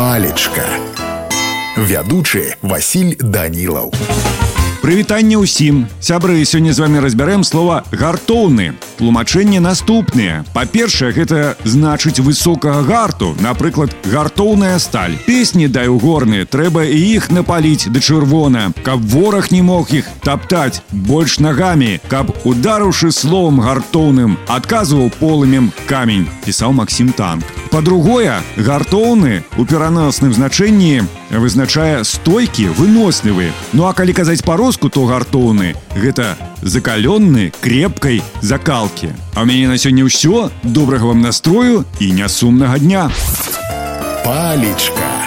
палечка вядучы Васіль данілаў Прывітанне ўсім сябры сёння з вами разбярэм слова гартоўны тлумачэнне наступнае па-першае гэта значыць высокага гарту напрыклад гартоўная сталь песні дай у горныя трэба і іх напаліць да чырвона каб вораг не мог іх таптаць больш нагамі каб ударыўшы словом гартоўным адказваў полымем камень пісаў Масім танк по-другое гартоўны у пераносным значэнні вызначае стойкі вынослівы ну а калі казаць по-руску то гартоўны гэта закаленны крепкай закалкі а ў мяне на сёння ўсё добрага вам настрою і нясумнага дня палечка